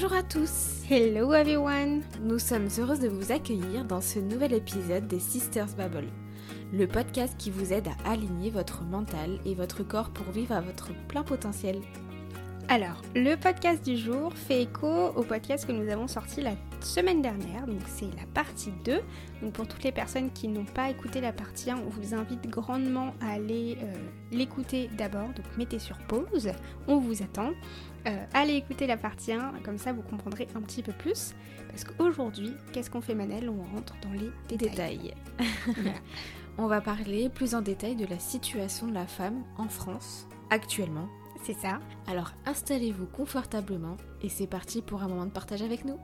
Bonjour à tous Hello everyone Nous sommes heureuses de vous accueillir dans ce nouvel épisode des Sisters Babble, le podcast qui vous aide à aligner votre mental et votre corps pour vivre à votre plein potentiel. Alors, le podcast du jour fait écho au podcast que nous avons sorti la semaine dernière, donc c'est la partie 2. Donc pour toutes les personnes qui n'ont pas écouté la partie 1, on vous invite grandement à aller euh, l'écouter d'abord, donc mettez sur pause, on vous attend. Euh, allez écouter la partie 1, comme ça vous comprendrez un petit peu plus. Parce qu'aujourd'hui, qu'est-ce qu'on fait Manel? On rentre dans les détails. on va parler plus en détail de la situation de la femme en France actuellement c'est ça. Alors installez-vous confortablement et c'est parti pour un moment de partage avec nous.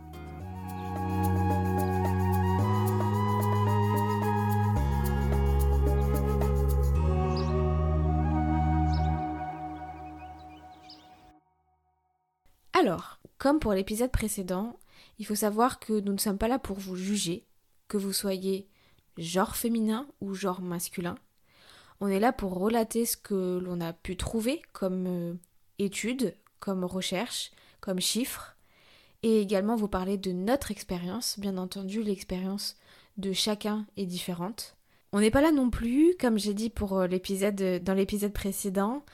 Alors, comme pour l'épisode précédent, il faut savoir que nous ne sommes pas là pour vous juger, que vous soyez genre féminin ou genre masculin. On est là pour relater ce que l'on a pu trouver comme euh, études, comme recherches, comme chiffres, et également vous parler de notre expérience. Bien entendu, l'expérience de chacun est différente. On n'est pas là non plus, comme j'ai dit pour euh, l'épisode dans l'épisode précédent,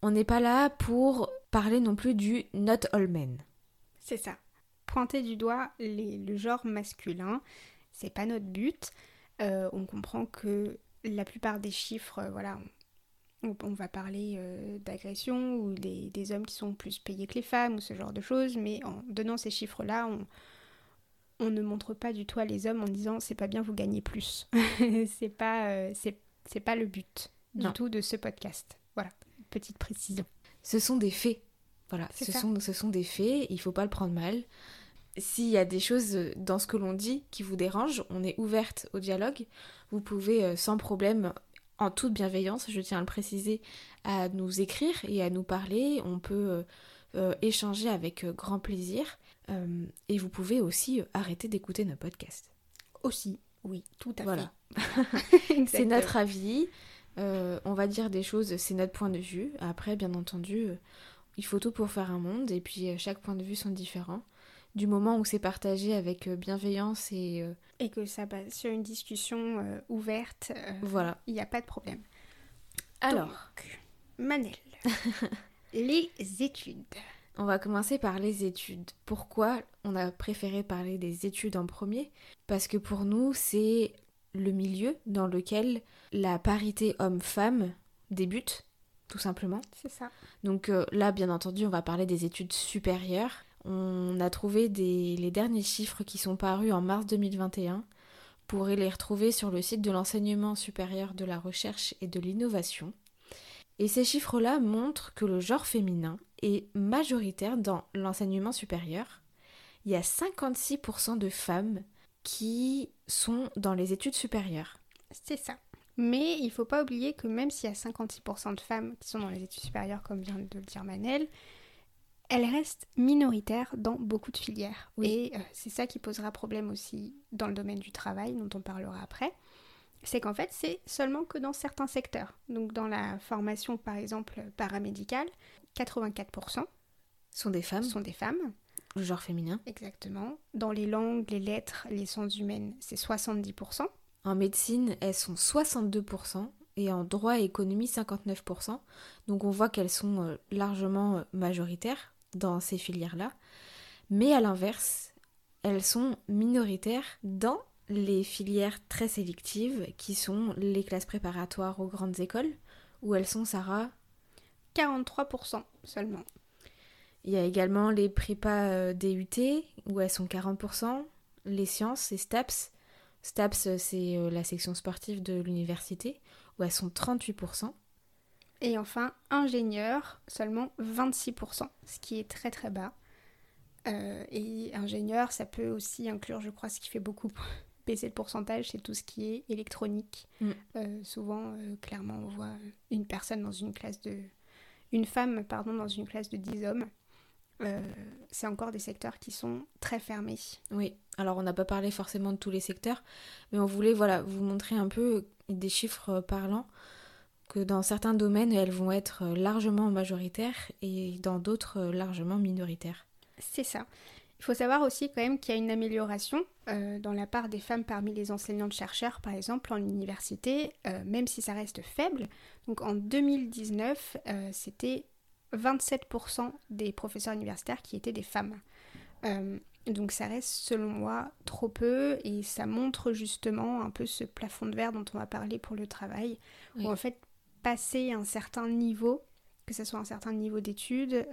on n'est pas là pour parler non plus du not all men. C'est ça. Pointer du doigt le genre masculin, c'est pas notre but. Euh, on comprend que la plupart des chiffres, euh, voilà, on, va parler euh, d'agression ou des, hommes qui sont plus payés que les femmes ou ce genre de choses, mais en donnant ces chiffres-là, on, on ne montre pas du tout à les hommes en disant c'est pas bien, vous gagnez plus. c'est pas, euh, c'est, pas le but du tout de ce podcast. Voilà, petite précision. Ce sont des faits. Voilà, ce sont, ce sont des faits, il faut pas le prendre mal. S'il y a des choses dans ce que l'on dit qui vous dérangent, on est ouverte au dialogue. Vous pouvez euh, sans problème, en toute bienveillance, je tiens à le préciser, à nous écrire et à nous parler. On peut euh, euh, échanger avec grand plaisir. et vous pouvez aussi arrêter d'écouter nos podcasts. Aussi, oui, tout à voilà. c'est notre avis. On va dire des choses, c'est notre point de vue. Après, bien entendu, il faut tout pour faire un monde et puis chaque point de vue sont différents du moment où c'est partagé avec euh, bienveillance et... Euh, et que ça passe sur une discussion euh, ouverte, voilà. il n'y a pas de problème. Alors, Manel, les études. On va commencer par les études. Pourquoi on a préféré parler des études en premier? Parce que pour nous, c'est le milieu dans lequel la parité homme-femme débute, tout simplement. C'est ça. Donc là, bien entendu, on va parler des études supérieures. On a trouvé les derniers chiffres qui sont parus en mars 2021. Vous pourrez les retrouver sur le site de l'enseignement supérieur de la recherche et de l'innovation. Et ces chiffres-là montrent que le genre féminin est majoritaire dans l'enseignement supérieur. Il y a 56% de femmes qui sont dans les études supérieures. C'est ça. Mais il ne faut pas oublier que même s'il y a 56% de femmes qui sont dans les études supérieures, comme vient de le dire Manel, elle reste minoritaire dans beaucoup de filières. Et euh, c'est ça qui posera problème aussi dans le domaine du travail, dont on parlera après. C'est qu'en fait, c'est seulement que dans certains secteurs. Donc dans la formation, par exemple, paramédicale, 84% sont des femmes. Sont des femmes. Le genre féminin. Exactement. Dans les langues, les lettres, les sciences humaines, c'est 70%. En médecine, elles sont 62% et en droit et économie 59%. Donc on voit qu'elles sont euh, largement euh, majoritaires dans ces filières-là. Mais à l'inverse, elles sont minoritaires dans les filières très sélectives qui sont les classes préparatoires aux grandes écoles, où elles sont, Sarah 43% seulement. Il y a également les prépas euh, DUT, où elles sont 40%, les sciences et STAPS. STAPS, c'est euh, la section sportive de l'université, où elles sont 38%. Et enfin, ingénieur, seulement 26%, ce qui est très très bas. Euh, et ingénieur, ça peut aussi inclure, je crois, ce qui fait beaucoup baisser le pourcentage, c'est tout ce qui est électronique. Mm. Euh, souvent, euh, clairement, on voit une personne dans une classe de... Une femme, pardon, dans une classe de 10 hommes. C'est encore des secteurs qui sont très fermés. Oui, alors on n'a pas parlé forcément de tous les secteurs, mais on voulait voilà, vous montrer un peu des chiffres parlants que dans certains domaines, elles vont être largement majoritaires et dans d'autres largement minoritaires. C'est ça. Il faut savoir aussi quand même qu'il y a une amélioration euh, dans la part des femmes parmi les enseignantes-chercheurs, par exemple en université, euh, même si ça reste faible. Donc en 2019, euh, c'était 27% des professeurs universitaires qui étaient des femmes. donc ça reste selon moi trop peu et ça montre justement un peu ce plafond de verre dont on va parler pour le travail, où en fait passer un certain niveau, que ce soit un certain niveau d'études,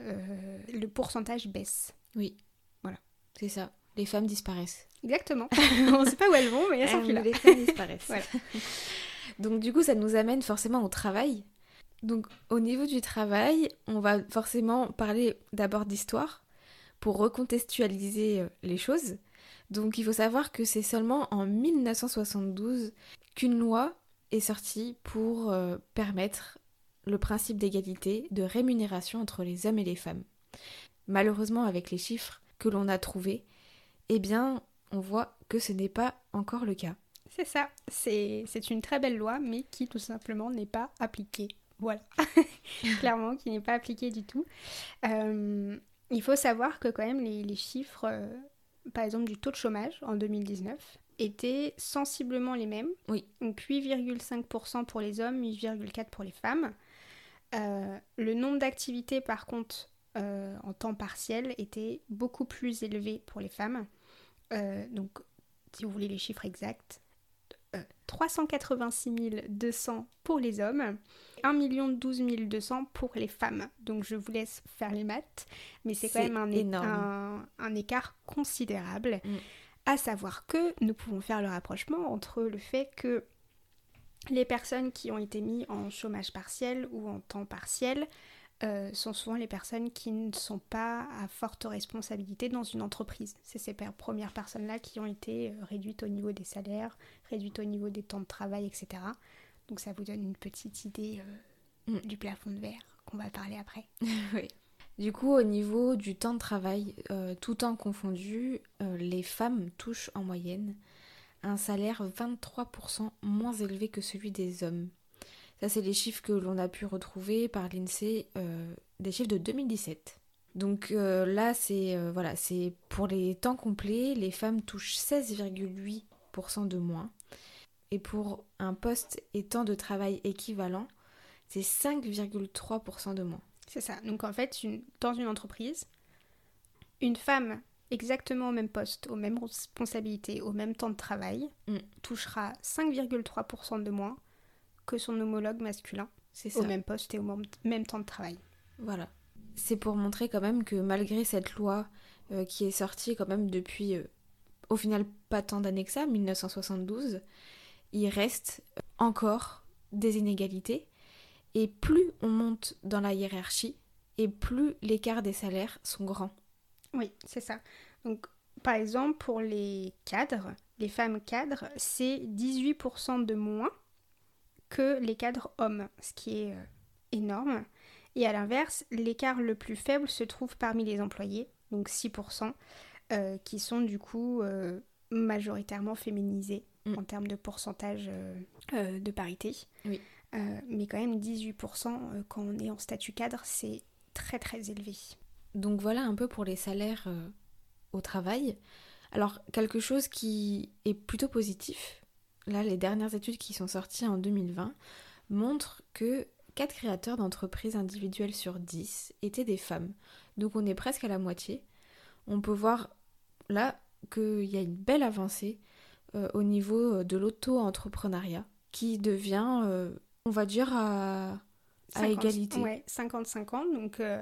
le pourcentage baisse. Oui. C'est ça. Les femmes disparaissent. Exactement. On ne sait pas où elles vont, mais elles sont plus là. Les femmes disparaissent. Donc du coup, ça nous amène forcément au travail. Donc au niveau du travail, on va forcément parler d'abord d'histoire pour recontextualiser euh, les choses. Donc il faut savoir que c'est seulement en 1972 qu'une loi est sortie pour euh, permettre le principe d'égalité de rémunération entre les hommes et les femmes. Malheureusement, avec les chiffres, que l'on a trouvé, eh bien, on voit que ce n'est pas encore le cas. C'est ça, c'est une très belle loi, mais qui tout simplement n'est pas appliquée. Voilà, clairement, qui n'est pas appliquée du tout. Euh, il faut savoir que quand même les, chiffres, euh, par exemple du taux de chômage en 2019, étaient sensiblement les mêmes. Oui. Donc 8,5% pour les hommes, 8,4% pour les femmes. Euh, le nombre d'activités, par contre, en temps partiel était beaucoup plus élevé pour les femmes. Donc, si vous voulez les chiffres exacts, 386 euh, 200 pour les hommes, 1 12 200 pour les femmes. Donc je vous laisse faire les maths, mais c'est quand même un, un, écart considérable. Mm. À savoir que nous pouvons faire le rapprochement entre le fait que les personnes qui ont été mises en chômage partiel ou en temps partiel euh, sont souvent les personnes qui ne sont pas à forte responsabilité dans une entreprise. C'est ces premières personnes-là qui ont été euh, réduites au niveau des salaires, réduites au niveau des temps de travail, etc. Donc ça vous donne une petite idée euh, mm. du plafond de verre qu'on va parler après. oui. Du coup, au niveau du temps de travail, tout temps confondu, les femmes touchent en moyenne un salaire 23% moins élevé que celui des hommes. Ça, c'est les chiffres que l'on a pu retrouver par l'INSEE, euh, des chiffres de 2017. Donc euh, là, c'est euh, voilà, c'est pour les temps complets, les femmes touchent 16,8% de moins. Et pour un poste et temps de travail équivalent, c'est 5,3% de moins. C'est ça. Donc en fait, dans une entreprise, une femme exactement au même poste, aux mêmes responsabilités, au même temps de travail, mm. touchera 5,3% de moins que son homologue masculin au même poste et au même temps de travail. Voilà. C'est pour montrer quand même que malgré cette loi euh, qui est sortie quand même depuis euh, au final pas tant d'années que ça, 1972, il reste encore des inégalités et plus on monte dans la hiérarchie et plus l'écart des salaires sont grands. Oui, c'est ça. Donc par exemple pour les cadres, les femmes cadres, c'est 18% de moins que les cadres hommes, ce qui est euh, énorme. Et à l'inverse, l'écart le plus faible se trouve parmi les employés, donc 6%, euh, qui sont du coup euh, majoritairement féminisés mm. en termes de pourcentage de parité. Oui. mais quand même 18% quand on est en statut cadre, c'est très très élevé. Donc voilà un peu pour les salaires au travail. Alors quelque chose qui est plutôt positif, là, les dernières études qui sont sorties en 2020 montrent que 4 créateurs d'entreprises individuelles sur 10 étaient des femmes. Donc on est presque à la moitié. On peut voir là qu'il y a une belle avancée euh, au niveau de l'auto-entrepreneuriat qui devient, euh, on va dire, à, égalité. Ouais, 50-50. Donc euh,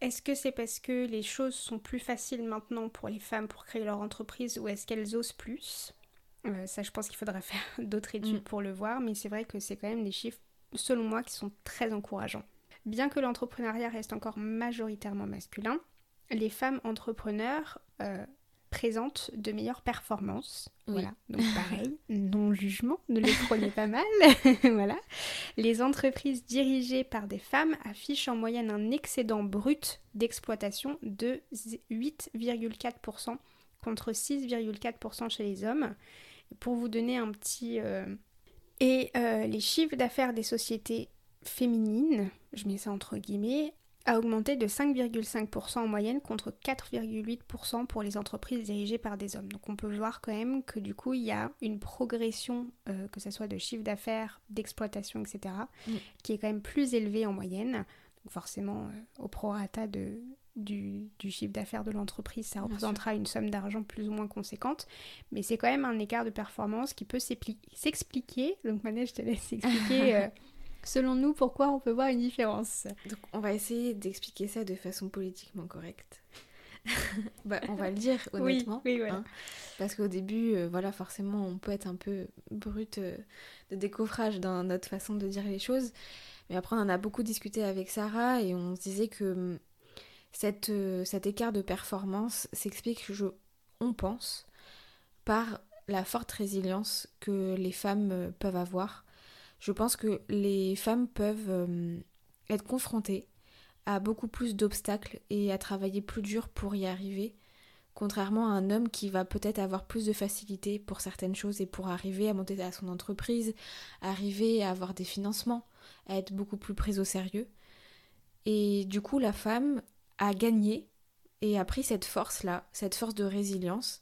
est-ce que c'est parce que les choses sont plus faciles maintenant pour les femmes pour créer leur entreprise ou est-ce qu'elles osent plus? Euh, ça, je pense qu'il faudrait faire d'autres études mm. pour le voir, mais c'est vrai que c'est quand même des chiffres, selon moi, qui sont très encourageants. Bien que l'entrepreneuriat reste encore majoritairement masculin, les femmes entrepreneurs euh, présentent de meilleures performances. Voilà, donc pareil, non-jugement, ne les prenez pas mal. voilà. Les entreprises dirigées par des femmes affichent en moyenne un excédent brut d'exploitation de 8,4% contre 6,4% chez les hommes pour vous donner un petit... Euh, et euh, les chiffres d'affaires des sociétés féminines, je mets ça entre guillemets, a augmenté de 5,5% en moyenne contre 4,8% pour les entreprises dirigées par des hommes. Donc on peut voir quand même que du coup il y a une progression, euh, que ce soit de chiffre d'affaires, d'exploitation, etc., Mm. qui est quand même plus élevée en moyenne. Donc forcément euh, au prorata de, du, du chiffre d'affaires de l'entreprise, ça représentera une somme d'argent plus ou moins conséquente. Mais c'est quand même un écart de performance qui peut s'expliquer. Donc maintenant je te laisse expliquer euh, selon nous pourquoi on peut voir une différence. Donc on va essayer d'expliquer ça de façon politiquement correcte. bah, on va le dire honnêtement. Oui, oui, voilà. hein. Parce qu'au début, euh, voilà, forcément, on peut être un peu brut euh, de décoffrage dans notre façon de dire les choses. Mais après, on en a beaucoup discuté avec Sarah et on se disait que hum, cette, euh, cet écart de performance s'explique, je, on pense, par la forte résilience que les femmes peuvent avoir. Je pense que les femmes peuvent euh, être confrontées à beaucoup plus d'obstacles et à travailler plus dur pour y arriver, contrairement à un homme qui va peut-être avoir plus de facilité pour certaines choses et pour arriver à monter à son entreprise, arriver à avoir des financements, à être beaucoup plus prise au sérieux. Et du coup, la femme a gagné et a pris cette force-là, cette force de résilience,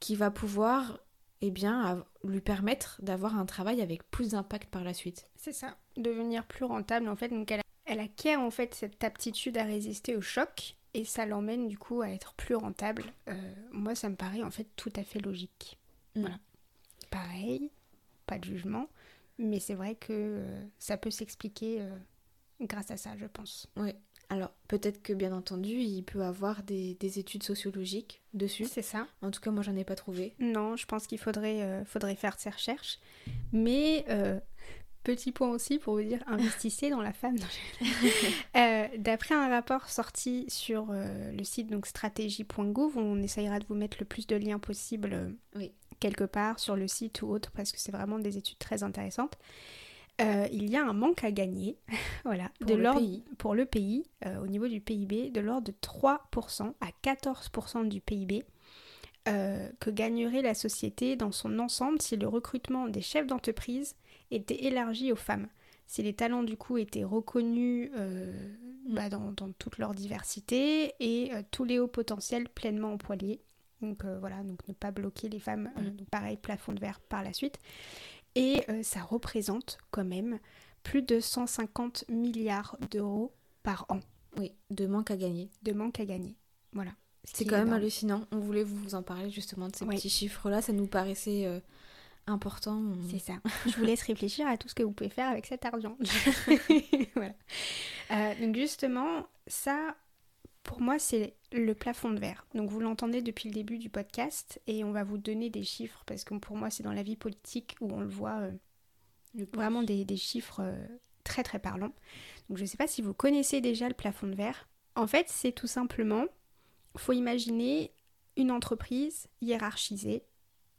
qui va pouvoir, eh bien, lui permettre d'avoir un travail avec plus d'impact par la suite. C'est ça, devenir plus rentable en fait. Donc elle, elle acquiert en fait cette aptitude à résister au choc et ça l'emmène du coup à être plus rentable. Euh, moi ça me paraît en fait tout à fait logique. Mm. Voilà. Pareil, pas de jugement, mais c'est vrai que euh, ça peut s'expliquer euh, grâce à ça je pense. Ouais. Alors, peut-être que bien entendu, il peut avoir des, des études sociologiques dessus. C'est ça. En tout cas, moi, j'en ai pas trouvé. Non, je pense qu'il faudrait, euh, faudrait faire ces recherches. Mais euh, petit point aussi pour vous dire, investissez dans la femme. Euh, D'après un rapport sorti sur le site donc stratégie.gouv, on essayera de vous mettre le plus de liens possible Oui. quelque part sur le site ou autre parce que c'est vraiment des études très intéressantes. Euh, il y a un manque à gagner, voilà, Pour de le pour le pays, euh, au niveau du PIB, de l'ordre de 3% à 14% du PIB euh, que gagnerait la société dans son ensemble si le recrutement des chefs d'entreprise était élargi aux femmes? Si les talents du coup étaient reconnus bah, dans, dans toute leur diversité et tous les hauts potentiels pleinement employés. Donc voilà, donc ne pas bloquer les femmes. donc pareil, plafond de verre par la suite. Et euh, ça représente quand même plus de 150 milliards d'euros par an Oui, de manque à gagner. de manque à gagner. Voilà. Ce C'est quand même énorme. hallucinant. On voulait vous en parler justement de ces Oui. petits chiffres-là. Ça nous paraissait euh, important. C'est ça. Je vous laisse réfléchir à tout ce que vous pouvez faire avec cet argent. voilà. Euh, donc justement, ça, pour moi, c'est le plafond de verre. Donc vous l'entendez depuis le début du podcast et on va vous donner des chiffres parce que pour moi, c'est dans la vie politique où on le voit euh, vraiment des, des chiffres euh, très très parlants. Donc je ne sais pas si vous connaissez déjà le plafond de verre. En fait, c'est tout simplement, faut imaginer une entreprise hiérarchisée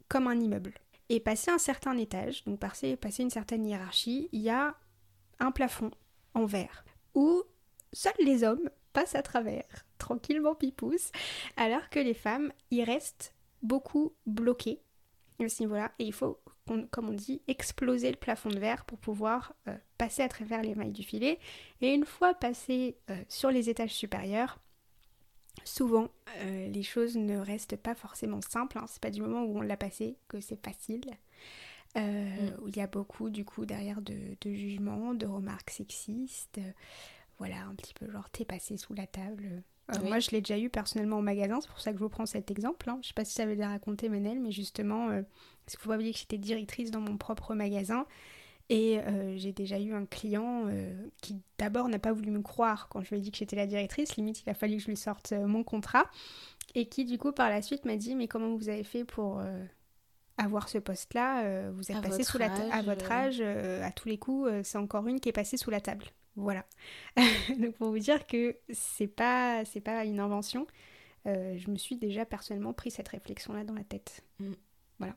comme un immeuble. Et passer un certain étage, donc passer, passer une certaine hiérarchie, il y a un plafond en verre où seuls les hommes passent à travers, tranquillement pipousse, alors que les femmes y restent beaucoup bloquées à ce niveau-là. Et il faut, comme on dit, exploser le plafond de verre pour pouvoir euh, passer à travers les mailles du filet. Et une fois passé euh, sur les étages supérieurs, souvent euh, les choses ne restent pas forcément simples. hein. C'est pas du moment où on l'a passé que c'est facile. Euh, Mm. Où il y a beaucoup du coup derrière de, de jugements, de remarques sexistes. Voilà, un petit peu genre t'es passé sous la table. Oui. Moi je l'ai déjà eu personnellement au magasin, c'est pour ça que je vous prends cet exemple. hein. Je sais pas si ça avait déjà raconté Menel, mais justement, euh, parce faut pas oublier que j'étais directrice dans mon propre magasin. Et euh, j'ai déjà eu un client euh, qui d'abord n'a pas voulu me croire quand je lui ai dit que j'étais la directrice, limite il a fallu que je lui sorte mon contrat, et qui du coup par la suite m'a dit mais comment vous avez fait pour avoir ce poste-là? Vous êtes À passé sous la ta- à votre âge, à tous les coups, c'est encore une qui est passée sous la table. Voilà. Donc pour vous dire que c'est pas c'est pas une invention. Euh, je me suis déjà personnellement pris cette réflexion-là dans la tête. Mm. Voilà.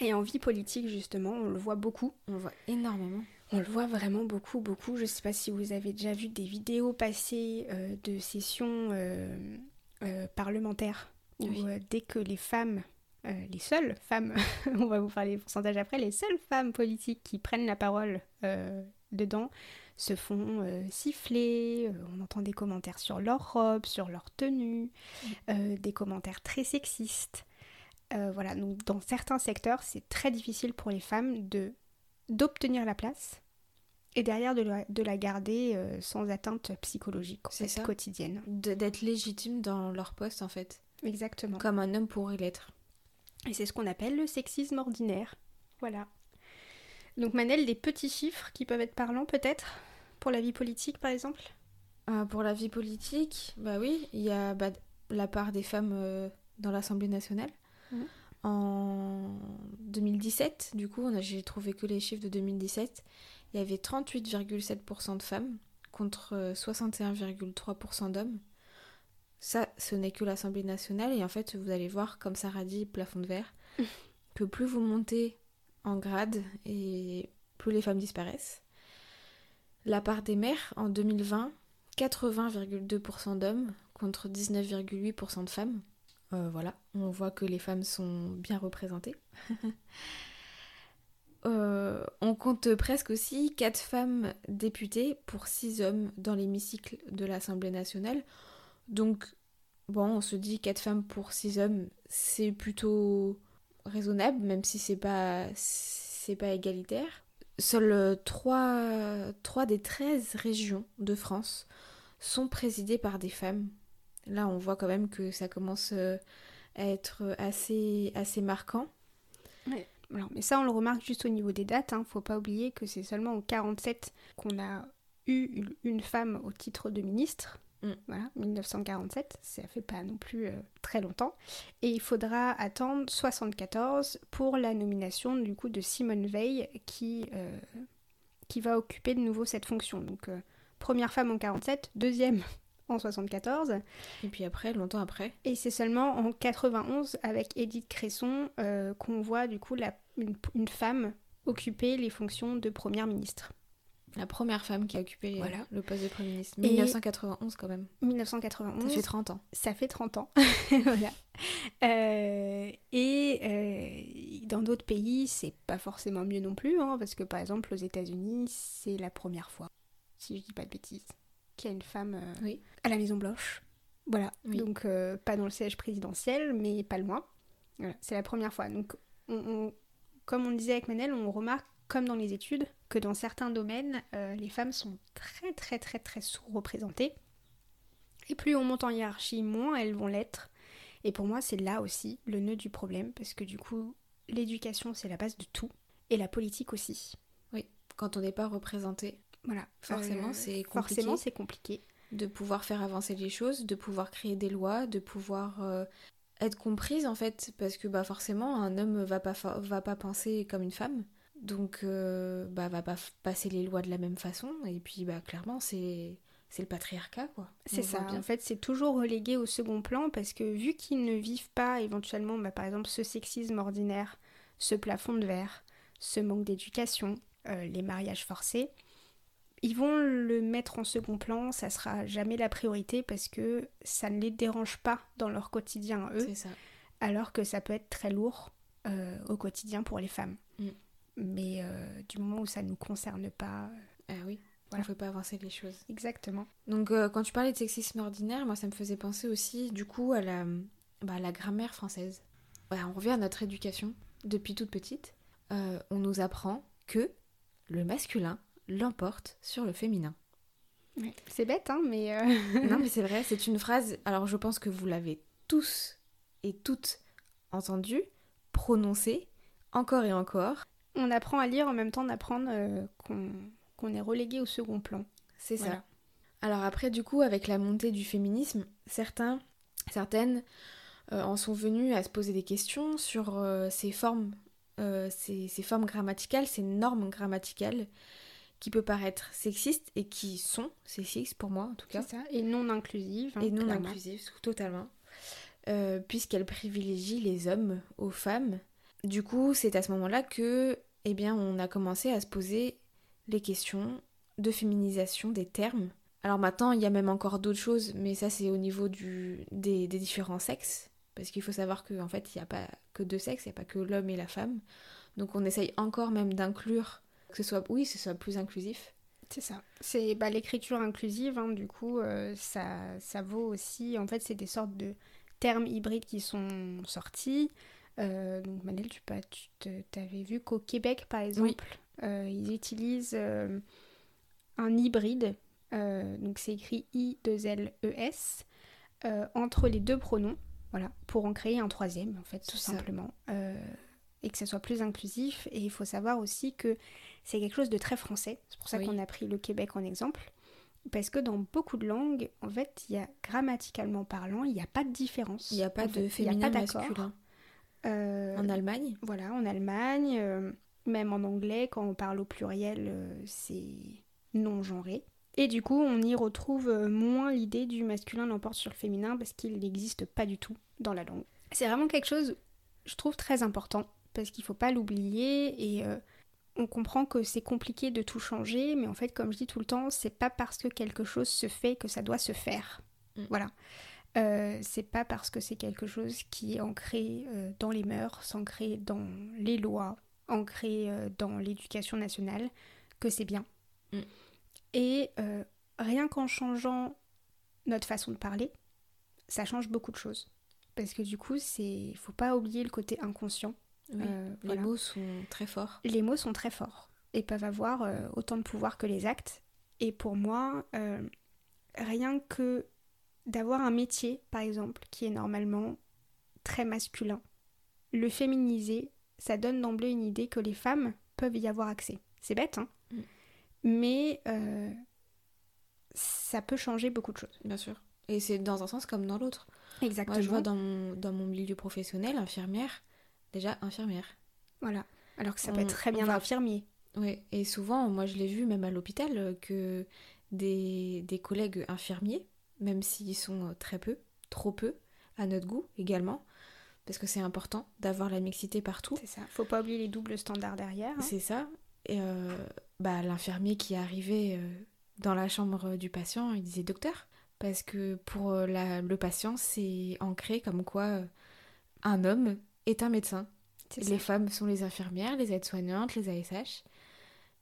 Et en vie politique, justement, on le voit beaucoup. On le voit énormément. On le voit vraiment beaucoup, beaucoup. Je sais pas si vous avez déjà vu des vidéos passées euh, de sessions euh, parlementaires où Oui. dès que les femmes, euh, les seules femmes, on va vous parler des pourcentages après, les seules femmes politiques qui prennent la parole euh, dedans se font euh, siffler, euh, on entend des commentaires sur leur robe, sur leur tenue, euh, des commentaires très sexistes. voilà, donc dans certains secteurs, c'est très difficile pour les femmes de d'obtenir la place et derrière de la, de la garder sans atteinte psychologique quotidienne. D'être légitime dans leur poste en fait. Exactement. Comme un homme pourrait l'être. Et c'est ce qu'on appelle le sexisme ordinaire. Voilà. Donc Manel, des petits chiffres qui peuvent être parlants peut-être? Pour la vie politique par exemple? Euh, Pour la vie politique, bah oui, il y a bah, la part des femmes euh, dans l'Assemblée nationale. Mmh. En 2017, du coup, j'ai trouvé que les chiffres de 2017, il y avait 38,7% de femmes contre 61,3% euh, d'hommes. Ça, ce n'est que l'Assemblée nationale. Et en fait, vous allez voir, comme Sarah dit, plafond de verre, que plus vous montez en grade et plus les femmes disparaissent. La part des mères en 2020, 80,2% d'hommes contre 19,8% de femmes. Euh, voilà, on voit que les femmes sont bien représentées. Euh, on compte presque aussi 4 femmes députées pour 6 hommes dans l'hémicycle de l'Assemblée nationale. Donc, bon, on se dit 4 femmes pour 6 hommes, c'est plutôt raisonnable, même si c'est pas, c'est pas égalitaire. Seules 3, 3 des 13 régions de France sont présidées par des femmes. Là, on voit quand même que ça commence euh, à être assez, assez marquant. Mais ça, on le remarque juste au niveau des dates. Hein. Faut pas oublier que c'est seulement en 47 qu'on a eu une femme au titre de ministre. Mm. Voilà, 1947, ça fait pas non plus euh, très longtemps. Et il faudra attendre 74 pour la nomination du coup de Simone Veil qui, euh, qui va occuper de nouveau cette fonction. Donc euh, première femme en 47, deuxième en 74. Et puis après, longtemps après. Et c'est seulement en 91 avec Edith Cresson qu'on voit du coup la, une femme occuper les fonctions de première ministre. La première femme qui a occupé le poste de Premier ministre. 1991 quand même. 1991. Ça fait 30 ans. Ça fait 30 ans. voilà. Euh, et euh, dans d'autres pays, c'est pas forcément mieux non plus, hein, parce que par exemple aux États-Unis, c'est la première fois, si je dis pas de bêtises, qu'il y a une femme euh, à la Maison Blanche. Voilà. Donc pas dans le siège présidentiel, mais pas loin. Voilà. C'est la première fois. Donc comme on disait avec Manel, on remarque comme dans les études, que dans certains domaines, euh, les femmes sont très très très très sous-représentées. Et plus on monte en hiérarchie, moins elles vont l'être. Et pour moi, c'est là aussi le nœud du problème, parce que du coup, l'éducation, c'est la base de tout, et la politique aussi. Oui, quand on n'est pas représenté, voilà. forcément, euh, c'est compliqué. Forcément, c'est compliqué. De pouvoir faire avancer les choses, de pouvoir créer des lois, de pouvoir euh, être comprise en fait, parce que bah forcément, un homme va pas, va pas penser comme une femme. Donc, euh, bah, va pas passer les lois de la même façon. Et puis, bah, clairement, c'est c'est le patriarcat, quoi. C'est ça. En fait, c'est toujours relégué au second plan parce que vu qu'ils ne vivent pas éventuellement, bah, par exemple, ce sexisme ordinaire, ce plafond de verre, ce manque d'éducation, euh, les mariages forcés, ils vont le mettre en second plan. Ça sera jamais la priorité parce que ça ne les dérange pas dans leur quotidien eux. Ça. Alors que ça peut être très lourd euh, au quotidien pour les femmes. Mm mais euh, du moment où ça ne nous concerne pas. Ah oui, voilà. on ne peut pas avancer les choses. Exactement. Donc euh, quand tu parlais de sexisme ordinaire, moi ça me faisait penser aussi du coup à la, bah, la grammaire française. on revient à notre éducation depuis toute petite. Euh, on nous apprend que le masculin l'emporte sur le féminin. C'est bête, hein, mais... non, mais c'est vrai, c'est une phrase, alors je pense que vous l'avez tous et toutes entendu, prononcée, encore et encore, on apprend à lire en même temps d'apprendre euh, qu'on est relégué au second plan. C'est ça. Alors après, du coup, avec la montée du féminisme, certains, certaines euh, en sont venus à se poser des questions sur euh, ces formes, ces, formes grammaticales, ces normes grammaticales qui peuvent paraître sexistes et qui sont sexistes pour moi en tout cas. C'est ça, et non inclusives. Hein, et non inclusives, totalement. Puisqu'elles privilégient les hommes aux femmes. Du coup, c'est à ce moment-là que eh bien, on a commencé à se poser les questions de féminisation des termes. Alors maintenant, il y a même encore d'autres choses, mais ça c'est au niveau des, différents sexes, parce qu'il faut savoir qu'en fait, il n'y a pas que deux sexes, il n'y a pas que l'homme et la femme. Donc on essaye encore même d'inclure, que ce soit, oui, ce soit plus inclusif. C'est ça. C'est bah, l'écriture inclusive, hein, du coup, euh, ça, ça vaut aussi. En fait, c'est des sortes de termes hybrides qui sont sortis. Euh, donc, Manel, tu, tu avais vu qu'au Québec, par exemple, euh, ils utilisent un hybride. donc, c'est écrit I-2-L-E-S entre les deux pronoms. Voilà, pour en créer un troisième, en fait, tout simplement. et que ce soit plus inclusif. Et il faut savoir aussi que c'est quelque chose de très français. C'est pour ça qu'on a pris le Québec en exemple. Parce que dans beaucoup de langues, en fait, il y a grammaticalement parlant, il n'y a pas de différence. Il n'y a pas de féminin masculin. Euh, en Allemagne Voilà, en Allemagne, euh, même en anglais, quand on parle au pluriel, euh, c'est non genré. Et du coup, on y retrouve moins l'idée du masculin l'emporte sur le féminin parce qu'il n'existe pas du tout dans la langue. C'est vraiment quelque chose, je trouve, très important parce qu'il ne faut pas l'oublier et on comprend que c'est compliqué de tout changer, mais en fait, comme je dis tout le temps, c'est pas parce que quelque chose se fait que ça doit se faire. Mm. Voilà. Euh, c'est pas parce que c'est quelque chose qui est ancré euh, dans les mœurs, ancré dans les lois, ancré euh, dans l'éducation nationale que c'est bien. Mm. Et rien qu'en changeant notre façon de parler, ça change beaucoup de choses. Parce que du coup, c'est faut pas oublier le côté inconscient les mots sont très forts. Les mots sont très forts et peuvent avoir autant de pouvoir que les actes. Et pour moi, rien que d'avoir un métier, par exemple, qui est normalement très masculin, le féminiser, ça donne d'emblée une idée que les femmes peuvent y avoir accès. C'est bête, hein mm. Mais ça peut changer beaucoup de choses. Bien sûr. Et c'est dans un sens comme dans l'autre. Exactement. Moi, je vois dans dans mon milieu professionnel, infirmière, déjà infirmière. Voilà. Alors que ça peut être très bien infirmier. Oui, et souvent, moi je l'ai vu même à l'hôpital, euh, que des, des, collègues infirmiers, même s'ils sont euh, très peu, trop peu, à notre goût également, parce que c'est important d'avoir la mixité partout. C'est ça, faut pas oublier les doubles standards derrière. Hein. C'est ça. Et euh, bah, l'infirmier qui arrivait dans la chambre du patient, il disait docteur, parce que pour la, le patient, c'est ancré comme quoi un homme est un médecin. Les femmes sont les infirmières, les aides-soignantes, les ASH.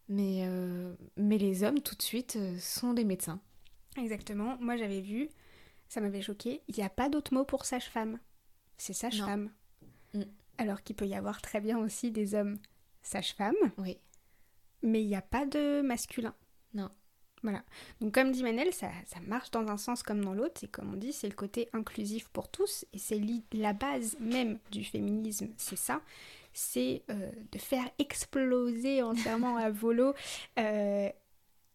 Mais, euh, mais les hommes, tout de suite, euh, sont des médecins. Exactement. Moi, j'avais vu, ça m'avait choqué, il n'y a pas d'autre mot pour sage-femme. C'est sage-femme. Mm. Alors qu'il peut y avoir très bien aussi des hommes sage-femme. Oui. Mais il n'y a pas de masculin. Non. Voilà. Donc comme dit Manel, ça, marche dans un sens comme dans l'autre. Et comme on dit, c'est le côté inclusif pour tous. Et c'est la base même du féminisme, c'est ça. C'est euh, de faire exploser entièrement à volo euh,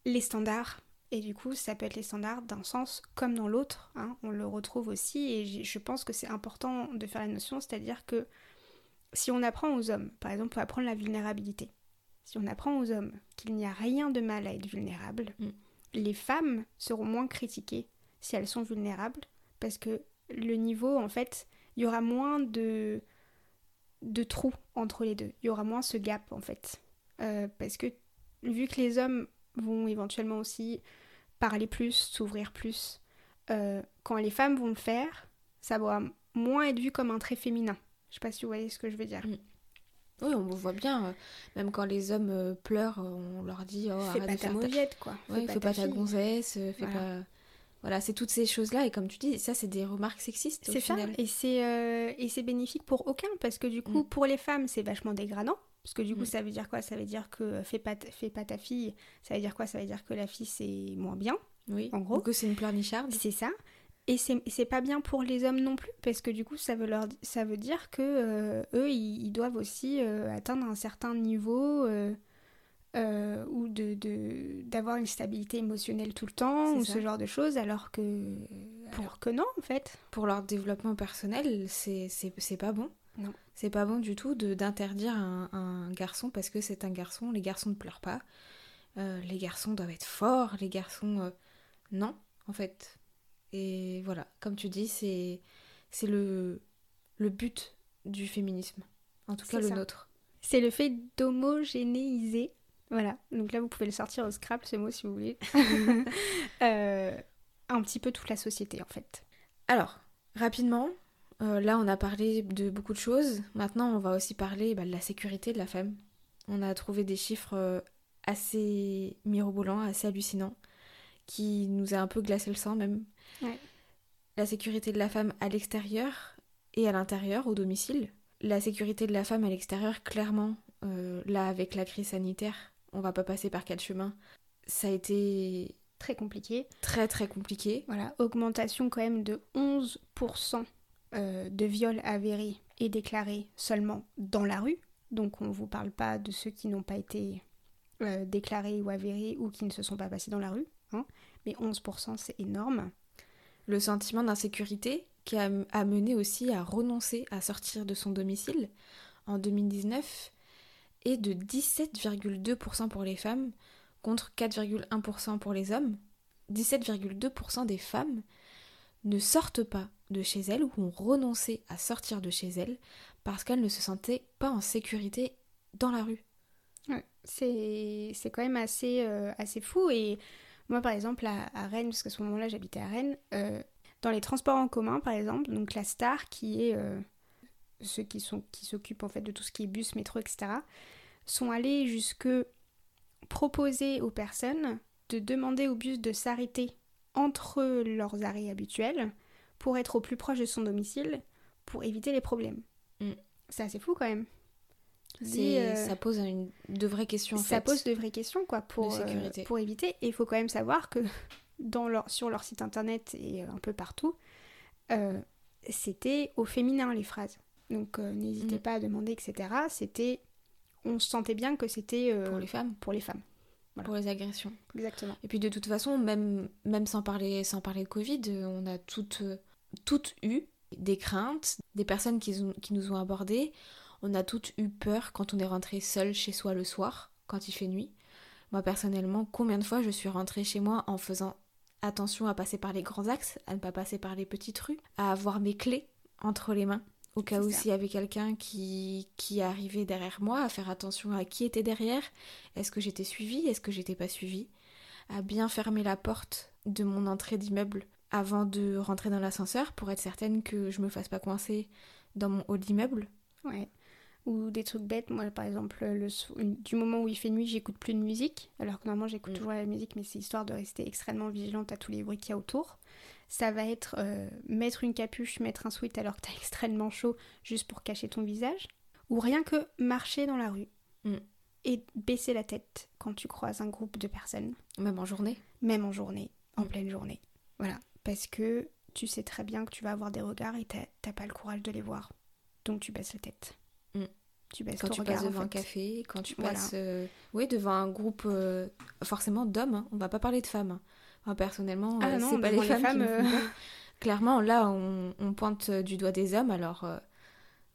les standards. Et du coup, ça peut être les standards d'un sens comme dans l'autre. Hein. on le retrouve aussi. Et je pense que c'est important de faire la notion. C'est-à-dire que si on apprend aux hommes, par exemple, on apprendre la vulnérabilité si on apprend aux hommes qu'il n'y a rien de mal à être vulnérable, mm. les femmes seront moins critiquées si elles sont vulnérables parce que le niveau, en fait, il y aura moins de, de trous entre les deux. Il y aura moins ce gap, en fait. Euh, parce que vu que les hommes vont éventuellement aussi parler plus, s'ouvrir plus, euh, quand les femmes vont le faire, ça va moins être vu comme un trait féminin. Je sais pas si vous voyez ce que je veux dire. Mm. Oui, on voit bien, euh, même quand les hommes euh, pleurent, on leur dit oh, fais pas ta mauviette, quoi. Fais, pas, ta, gonzesse, fais voilà. pas. Voilà, c'est toutes ces choses-là, et comme tu dis, ça, c'est des remarques sexistes. C'est ça, et c'est et c'est bénéfique pour aucun, parce que du coup, mm. pour les femmes, c'est vachement dégradant. Parce que du coup, ça veut dire quoi? Ça veut dire que fais pas, fais pas ta fille. Ça veut dire quoi? Ça veut dire que la fille, c'est moins bien. Oui. En gros. Ou que c'est une pleurnicharde. C'est ça. Et c'est pas bien pour les hommes non plus, parce que du coup, ça veut, leur, ça veut dire que euh, eux, ils, doivent aussi euh, atteindre un certain niveau euh, ou de d'avoir une stabilité émotionnelle tout le temps, ou ce genre de choses, alors que, pour, que non, en fait. Pour leur développement personnel, c'est pas bon. Non. C'est pas bon du tout d'interdire un, un, garçon parce que c'est un garçon. Les garçons ne pleurent pas. les garçons doivent être forts. Les garçons. non, en fait et voilà, comme tu dis, c'est, c'est le, le but du féminisme. En tout cas, le nôtre. C'est le fait d'homogénéiser. Voilà, donc là, vous pouvez le sortir au scrap, ce mot, si vous voulez. Euh, un petit peu toute la société, en fait. Alors, rapidement, euh, là, on a parlé de beaucoup de choses. Maintenant, on va aussi parler bah, de la sécurité de la femme. On a trouvé des chiffres euh, assez mirobolant, assez hallucinant, qui nous a un peu glacé le sang même. La sécurité de la femme à l'extérieur et à l'intérieur, au domicile. La sécurité de la femme à l'extérieur, clairement, euh, là avec la crise sanitaire, on va pas passer par quel chemin. Ça a été très compliqué. Très très compliqué. Voilà, augmentation quand même de 11% euh, de viols avérés et déclarés seulement dans la rue. Donc on ne vous parle pas de ceux qui n'ont pas été euh, déclarés ou avérés ou qui ne se sont pas passés dans la rue. Hein. Mais 11% c'est énorme. Le sentiment d'insécurité qui a, a mené aussi à renoncer à sortir de son domicile en 2019 est de 17,2% pour les femmes contre 4,1% pour les hommes. 17,2% des femmes ne sortent pas de chez elles ou ont renoncé à sortir de chez elles parce qu'elles ne se sentaient pas en sécurité dans la rue. C'est quand même assez, euh, assez fou. Et moi, par exemple, à, Rennes, parce qu'à ce moment-là, j'habitais à Rennes, euh, dans les transports en commun, par exemple, donc la STAR, qui est euh, ceux qui s'occupent en fait de tout ce qui est bus, métro, etc., sont allés jusque proposer aux personnes de demander au bus de s'arrêter entre leurs arrêts habituels pour être au plus proche de son domicile pour éviter les problèmes. Mm. C'est assez fou quand même. Euh, ça pose une, de vraies questions. En ça pose de vraies questions quoi pour, euh, pour éviter. Et il faut quand même savoir que dans leur, sur leur site internet et un peu partout, euh, c'était au féminin les phrases. Donc n'hésitez mm. pas à demander, etc. C'était on sentait bien que c'était pour les femmes. Pour les femmes. Pour les agressions. Exactement. Et puis de toute façon, même, même sans, parler, sans parler de Covid, on a toutes, toutes eu des craintes, des personnes qui, qui nous ont abordées. On a toutes eu peur quand on est rentré seul chez soi le soir, quand il fait nuit. Moi personnellement, combien de fois je suis rentrée chez moi en faisant attention à passer par les grands axes, à ne pas passer par les petites rues, à avoir mes clés entre les mains au cas où s'il y avait quelqu'un qui, qui arrivait derrière moi, à faire attention à qui était derrière, est-ce que j'étais suivie, est-ce que j'étais pas suivie, à bien fermer la porte de mon entrée d'immeuble avant de rentrer dans l'ascenseur pour être certaine que je me fasse pas coincer dans mon haut d'immeuble. Ouais. Ou des trucs bêtes, moi par exemple, le, du moment où il fait nuit, j'écoute plus de musique, alors que normalement j'écoute mm. toujours la musique, mais c'est histoire de rester extrêmement vigilante à tous les bruits qu'il y a autour ça va être euh, mettre une capuche, mettre un sweat alors que t'as extrêmement chaud juste pour cacher ton visage, ou rien que marcher dans la rue mm. et baisser la tête quand tu croises un groupe de personnes. Même en journée Même en journée, en mm. pleine journée. Voilà, parce que tu sais très bien que tu vas avoir des regards et t'as pas le courage de les voir. Donc tu baisses la tête. Tu baisses quand tu passes devant un café, quand tu passes euh, oui, devant un groupe euh, forcément d'hommes, hein. on va pas parler de femmes. Hein personnellement, ah euh, c'est pas les femmes. Clairement, là, on, pointe du doigt des hommes, alors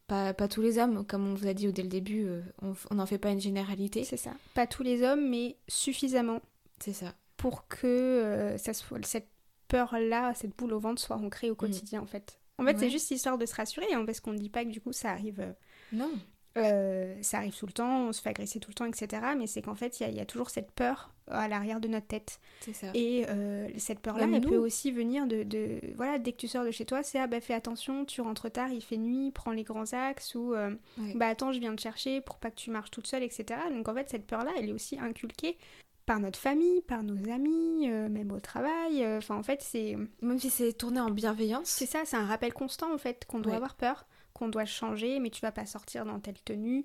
pas, pas, tous les hommes, comme on vous a dit dès le début, on n'en fait pas une généralité. C'est ça. Pas tous les hommes, mais suffisamment. C'est ça. Pour que ça cette peur-là, cette boule au ventre soit ancrée au mm. quotidien, en fait. En fait, c'est juste histoire de se rassurer, hein, parce qu'on ne dit pas que du coup ça arrive. Non. Euh, ça arrive tout le temps, on se fait agresser tout le temps, etc. Mais c'est qu'en fait, il y, a toujours cette peur à l'arrière de notre tête. C'est ça. Et euh, cette peur-là, elle peut aussi venir de, de, Voilà, dès que tu sors de chez toi, c'est ah bah fais attention, tu rentres tard, il fait nuit, prends les grands axes, ou euh, bah attends, je viens te chercher pour pas que tu marches toute seule, etc. Donc en fait, cette peur-là, elle est aussi inculquée par notre famille, par nos amis, même au travail. Enfin, en fait, c'est. Même si c'est tourné en bienveillance. C'est ça, c'est un rappel constant, en fait, qu'on doit avoir peur qu'on doit changer, mais tu vas pas sortir dans telle tenue.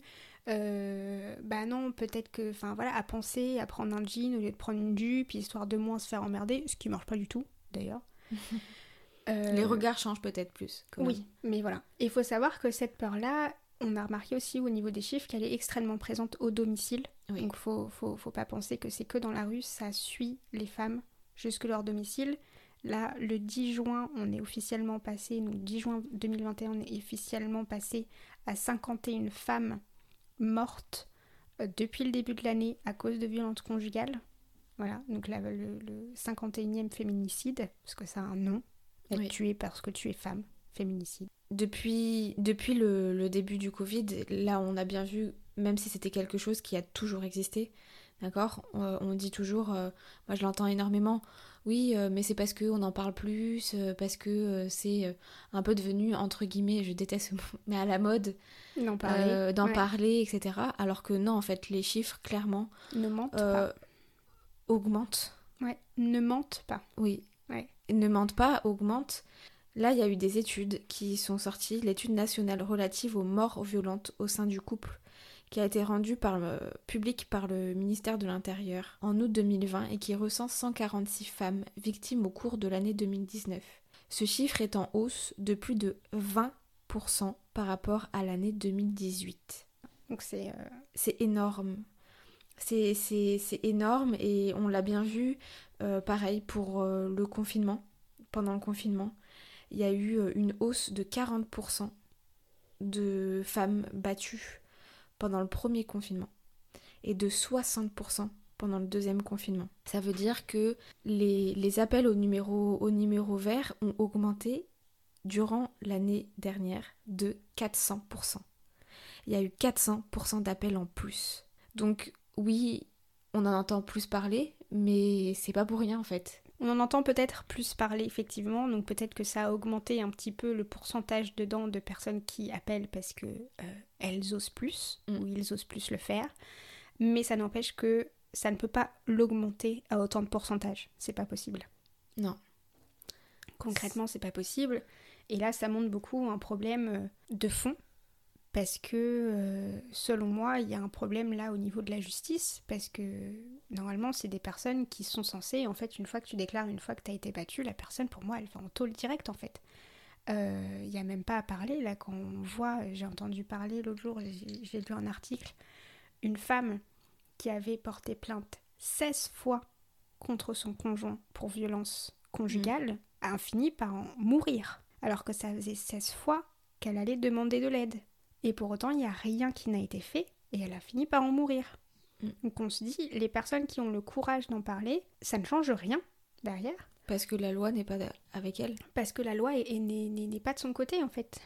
Euh, bah non, peut-être que, enfin voilà, à penser à prendre un jean au lieu de prendre une jupe, histoire de moins se faire emmerder, ce qui marche pas du tout d'ailleurs. Euh, Les regards changent peut-être plus. Oui, mais voilà. Il faut savoir que cette peur-là, on a remarqué aussi au niveau des chiffres qu'elle est extrêmement présente au domicile. Donc faut, faut, faut pas penser que c'est que dans la rue, ça suit les femmes jusque leur domicile. Là, le 10 juin, on est officiellement passé, donc 10 juin 2021, on est officiellement passé à 51 femmes mortes euh, depuis le début de l'année à cause de violences conjugales. Voilà, donc là, le, 51e féminicide, parce que ça a un nom, être tuée parce que tu es femme, féminicide. Depuis, depuis le, début du Covid, là, on a bien vu, même si c'était quelque chose qui a toujours existé, d'accord on, dit toujours, euh, moi je l'entends énormément, oui, euh, mais c'est parce qu'on en parle plus, euh, parce que euh, c'est un peu devenu, entre guillemets, je déteste ce mot, mais à la mode D'en parler. d'en ouais. parler, etc. Alors que non, en fait, les chiffres, clairement, Ne mentent pas. augmentent. Ouais, ne mentent pas. Oui. Ouais. Ne mentent pas, augmentent. Là, il y a eu des études qui sont sorties. L'étude nationale relative aux morts violentes au sein du couple, qui a été rendue par le public par le ministère de l'Intérieur en août 2020 et qui recense 146 femmes victimes au cours de l'année 2019. Ce chiffre est en hausse de plus de 20% par rapport à l'année 2018. Donc c'est euh, C'est énorme. C'est, c'est, c'est énorme et on l'a bien vu, euh, pareil pour euh, le confinement. Pendant le confinement, il y a eu une hausse de 40% de femmes battues pendant le premier confinement et de 60% pendant le deuxième confinement. Ça veut dire que les, appels au numéro, au numéro vert ont augmenté durant l'année dernière de 400%. Il y a eu 400% d'appels en plus. Donc oui, on en entend plus parler, mais c'est pas pour rien en fait. On en entend peut-être plus parler effectivement, donc peut-être que ça a augmenté un petit peu le pourcentage dedans de personnes qui appellent parce que euh, elles osent plus Mm. ou ils osent plus le faire, mais ça n'empêche que ça ne peut pas l'augmenter à autant de pourcentage, c'est pas possible. Non. Concrètement, c'est pas possible, et là ça montre beaucoup un problème euh, de fond. Parce que, euh, selon moi, il y a un problème là au niveau de la justice, parce que normalement, c'est des personnes qui sont censées, en fait, une fois que tu déclares, une fois que tu as été battu, la personne, pour moi, elle va en tôle direct, en fait. Il n'y a même pas à parler, là, quand on voit, j'ai entendu parler l'autre jour, j'ai lu un article, une femme qui avait porté plainte 16 fois contre son conjoint pour violence conjugale a fini par en mourir, alors que ça faisait 16 fois qu'elle allait demander de l'aide. Et pour autant, il n'y a rien qui n'a été fait et elle a fini par en mourir. Mm. Donc on se dit, les personnes qui ont le courage d'en parler, ça ne change rien derrière, Parce que la loi n'est pas avec elle. parce que la loi est- est- n'est pas de son côté en fait.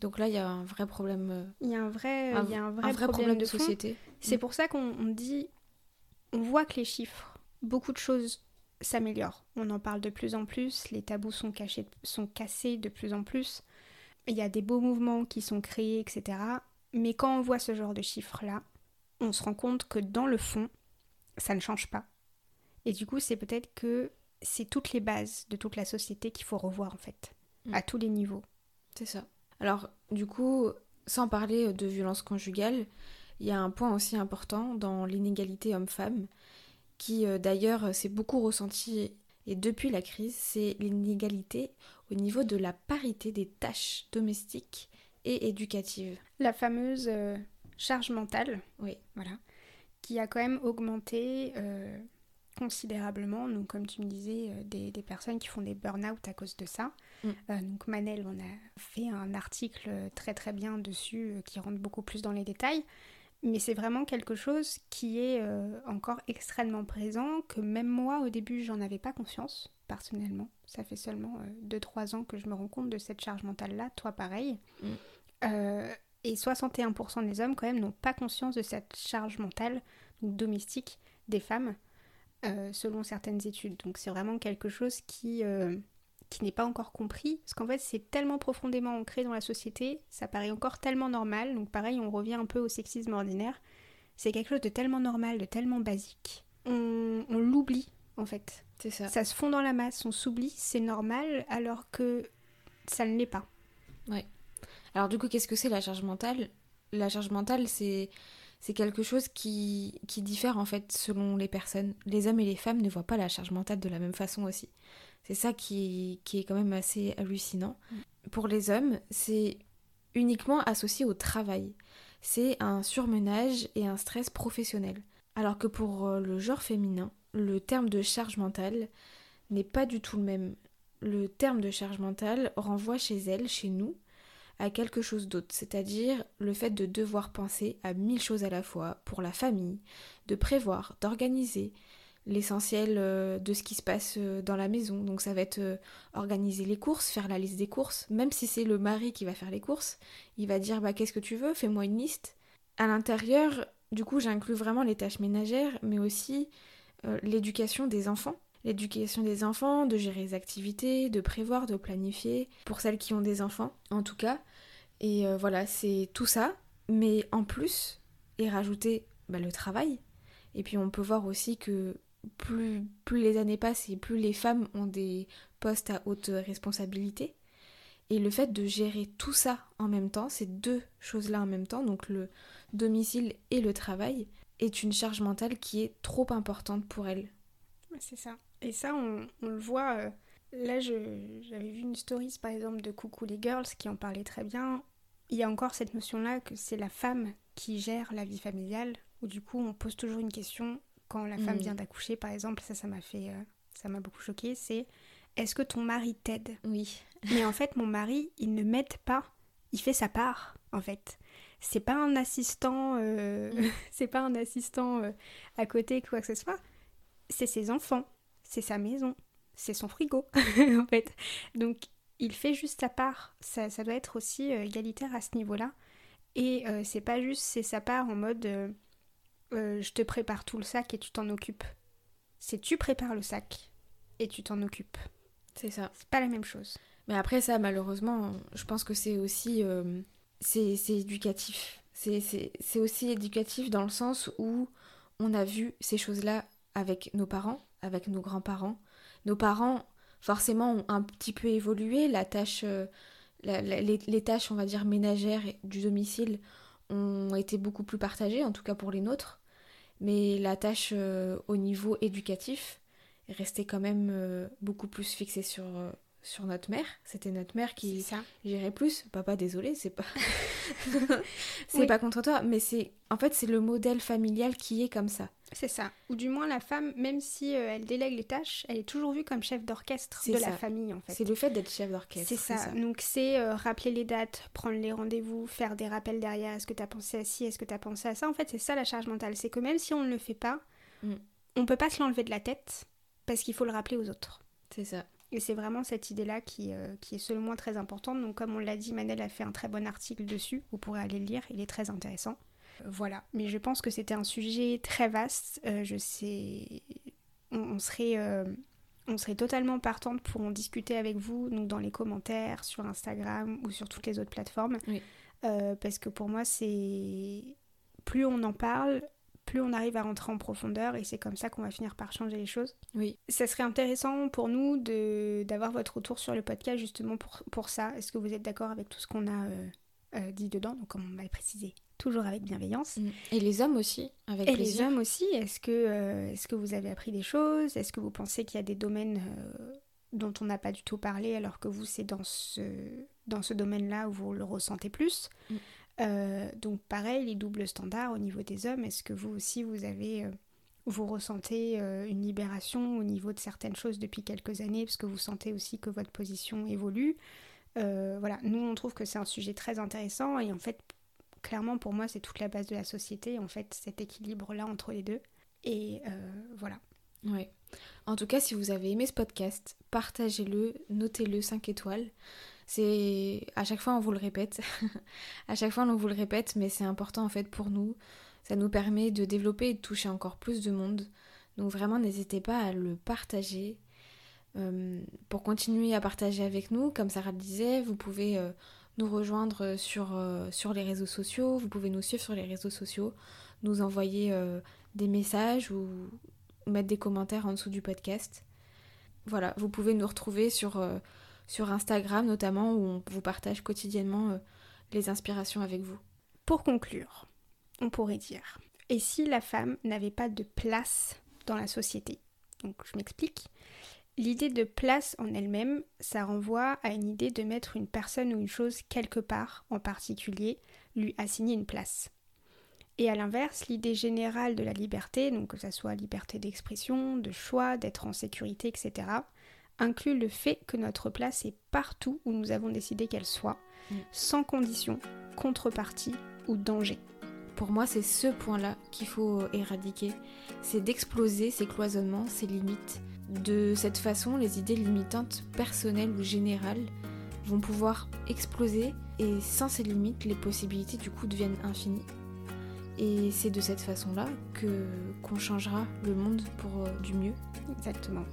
Donc là, il y a un vrai problème, euh, Il y a un vrai, un, il y a un vrai, un vrai problème, problème de société. C'est Mm. pour ça qu'on on dit, on voit que les chiffres, beaucoup de choses s'améliorent. On en parle de plus en plus, les tabous sont, cachés, sont cassés de plus en plus. Il y a des beaux mouvements qui sont créés, etc. Mais quand on voit ce genre de chiffres-là, on se rend compte que dans le fond, ça ne change pas. Et du coup, c'est peut-être que c'est toutes les bases de toute la société qu'il faut revoir en fait, Mm. à tous les niveaux. C'est ça. Alors, du coup, sans parler de violence conjugale, il y a un point aussi important dans l'inégalité homme-femme, qui euh, d'ailleurs s'est beaucoup ressenti, et depuis la crise, c'est l'inégalité au niveau de la parité des tâches domestiques et éducatives. La fameuse euh, charge mentale, Oui. voilà, qui a quand même augmenté euh, considérablement. Donc, comme tu me disais, euh, des, des personnes qui font des burn-out à cause de ça. Mm. Donc, Manel, on a fait un article très très bien dessus qui rentre beaucoup plus dans les détails. Mais c'est vraiment quelque chose qui est euh, encore extrêmement présent, que même moi, au début, j'en avais pas conscience, personnellement. Ça fait seulement 2-3 ans que je me rends compte de cette charge mentale-là, toi pareil. Mm. Euh, et 61% des hommes, quand même, n'ont pas conscience de cette charge mentale, donc domestique, des femmes, euh, selon certaines études. Donc c'est vraiment quelque chose qui, euh, qui n'est pas encore compris, parce qu'en fait c'est tellement profondément ancré dans la société, ça paraît encore tellement normal, donc pareil on revient un peu au sexisme ordinaire, c'est quelque chose de tellement normal, de tellement basique. On, on l'oublie en fait. C'est ça. Ça se fond dans la masse, on s'oublie, c'est normal, alors que ça ne l'est pas. Alors du coup, qu'est-ce que c'est la charge mentale? La charge mentale, c'est c'est quelque chose qui, qui diffère en fait selon les personnes. Les hommes et les femmes ne voient pas la charge mentale de la même façon aussi. C'est ça qui, qui est quand même assez hallucinant. Pour les hommes, c'est uniquement associé au travail. C'est un surmenage et un stress professionnel. Alors que pour euh, le genre féminin, le terme de charge mentale n'est pas du tout le même. Le terme de charge mentale renvoie chez elle, chez nous, à quelque chose d'autre, c'est-à-dire le fait de devoir penser à mille choses à la fois pour la famille, de prévoir, d'organiser l'essentiel euh, de ce qui se passe euh, dans la maison. Donc ça va être euh, organiser les courses, faire la liste des courses, même si c'est le mari qui va faire les courses, il va dire bah qu'est-ce que tu veux, fais-moi une liste. À l'intérieur, du coup, j'inclus vraiment les tâches ménagères, mais aussi l'éducation des enfants. l'éducation des enfants, de gérer les activités, de prévoir, de planifier, pour celles qui ont des enfants en tout cas. Et voilà, c'est tout ça, mais en plus, et rajouter bah, le travail. Et puis on peut voir aussi que plus, les années passent et plus les femmes ont des postes à haute responsabilité. Et le fait de gérer tout ça en même temps, ces deux choses-là en même temps, donc le domicile et le travail, est une charge mentale qui est trop importante pour elles. C'est ça. Et ça, on, le voit. Euh, là, j'avais vu une story, par exemple, de Coucou les Girls qui en parlait très bien. Il y a encore cette notion-là que c'est la femme qui gère la vie familiale, où du coup, on pose toujours une question quand la femme mm. vient d'accoucher, par exemple. Ça, ça m'a fait. Euh, ça m'a beaucoup choqué. C'est est-ce que ton mari t'aide? Oui. Mais en fait, mon mari, il ne m'aide pas. Il fait sa part, en fait c'est pas un assistant, euh, mm. c'est pas un assistant euh, à côté quoi que ce soit. C'est ses enfants, c'est sa maison, c'est son frigo en fait. Donc il fait juste sa part. Ça, ça doit être aussi égalitaire à ce niveau-là. Et c'est pas juste c'est sa part en mode je te prépare tout le sac et tu t'en occupes. C'est tu prépares le sac et tu t'en occupes. C'est ça. C'est pas la même chose. Mais après ça, malheureusement, je pense que c'est aussi c'est éducatif. C'est aussi éducatif dans le sens où on a vu ces choses-là avec nos parents, avec nos grands-parents. Nos parents, forcément, ont un petit peu évolué. La tâche, euh, les, tâches, on va dire, ménagères du domicile ont été beaucoup plus partagées, en tout cas pour les nôtres. Mais la tâche euh, au niveau éducatif est restée quand même euh, beaucoup plus fixée sur, sur notre mère. C'était notre mère qui gérait plus. Papa, désolé, c'est pas. c'est pas contre toi, mais c'est. En fait, c'est le modèle familial qui est comme ça. C'est ça. Ou du moins, la femme, même si euh, elle délègue les tâches, elle est toujours vue comme chef d'orchestre de la famille, en fait. C'est le fait d'être chef d'orchestre. C'est ça. Donc, c'est euh, rappeler les dates, prendre les rendez-vous, faire des rappels derrière. Est-ce que tu as pensé à ci? Est-ce que tu as pensé à ça? En fait, c'est ça la charge mentale. C'est que même si on ne le fait pas, mm. on peut pas se l'enlever de la tête parce qu'il faut le rappeler aux autres. C'est ça. Et c'est vraiment cette idée-là qui, euh, qui, est selon moi très importante. Donc comme on l'a dit, Manel a fait un très bon article dessus, vous pourrez aller le lire, il est très intéressant. Euh, voilà, mais je pense que c'était un sujet très vaste. Euh, je sais, on, serait, on serait totalement partante pour en discuter avec vous, donc dans les commentaires, sur Instagram ou sur toutes les autres plateformes. parce que pour moi, c'est plus on en parle, plus on arrive à rentrer en profondeur et c'est comme ça qu'on va finir par changer les choses. Oui. Ça serait intéressant pour nous d'avoir votre retour sur le podcast justement pour, pour ça. Est-ce que vous êtes d'accord avec tout ce qu'on a euh, euh, dit dedans? Donc comme on l'a précisé, toujours avec bienveillance. Mm. Et les hommes aussi, avec Et les hommes aussi, est-ce que, euh, est-ce que vous avez appris des choses? Est-ce que vous pensez qu'il y a des domaines dont on n'a pas du tout parlé alors que vous c'est dans ce, dans ce domaine-là où vous le ressentez plus? Mm. Euh, donc pareil, les doubles standards au niveau des hommes, est-ce que vous aussi vous avez... Euh, vous ressentez euh, une libération au niveau de certaines choses depuis quelques années? Parce que vous sentez aussi que votre position évolue. voilà, nous on trouve que c'est un sujet très intéressant et en fait, clairement pour moi c'est toute la base de la société, en fait cet équilibre-là entre les deux. Et voilà. Ouais. En tout cas, si vous avez aimé ce podcast, partagez-le, notez-le 5 étoiles. C'est à chaque fois on vous le répète, à chaque fois on vous le répète, mais c'est important en fait pour nous. Ça nous permet de développer et de toucher encore plus de monde. Donc vraiment n'hésitez pas à le partager. Euh, pour continuer à partager avec nous, comme Sarah le disait, vous pouvez euh, nous rejoindre sur, euh, sur les réseaux sociaux, vous pouvez nous suivre sur les réseaux sociaux, nous envoyer des messages ou mettre des commentaires en dessous du podcast. Voilà, vous pouvez nous retrouver sur sur Instagram notamment où on vous partage quotidiennement euh, les inspirations avec vous. Pour conclure, on pourrait dire, et si la femme n'avait pas de place dans la société? Donc je m'explique. L'idée de place en elle-même, ça renvoie à une idée de mettre une personne ou une chose quelque part en particulier, lui assigner une place. Et à l'inverse, l'idée générale de la liberté, donc que ce soit liberté d'expression, de choix, d'être en sécurité, etc., inclut le fait que notre place est partout où nous avons décidé qu'elle soit, mm. sans condition, contrepartie ou danger. Pour moi, c'est ce point-là qu'il faut éradiquer, c'est d'exploser ces cloisonnements, ces limites. De cette façon, les idées limitantes personnelles ou générales vont pouvoir exploser et sans ces limites, les possibilités du coup deviennent infinies. Et c'est de cette façon-là que qu'on changera le monde pour euh, du mieux. Exactement.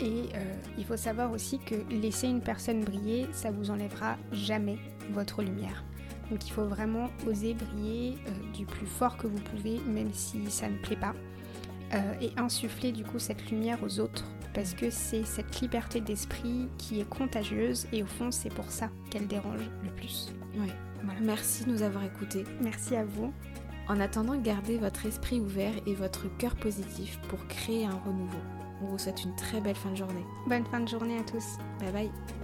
Et euh, il faut savoir aussi que laisser une personne briller, ça vous enlèvera jamais votre lumière. Donc il faut vraiment oser briller euh, du plus fort que vous pouvez, même si ça ne plaît pas. Euh, et insuffler du coup cette lumière aux autres, parce que c'est cette liberté d'esprit qui est contagieuse, et au fond c'est pour ça qu'elle dérange le plus. Oui. Merci de nous avoir écoutés. Merci à vous. En attendant, gardez votre esprit ouvert et votre cœur positif pour créer un renouveau. On vous souhaite une très belle fin de journée. Bonne fin de journée à tous. Bye bye.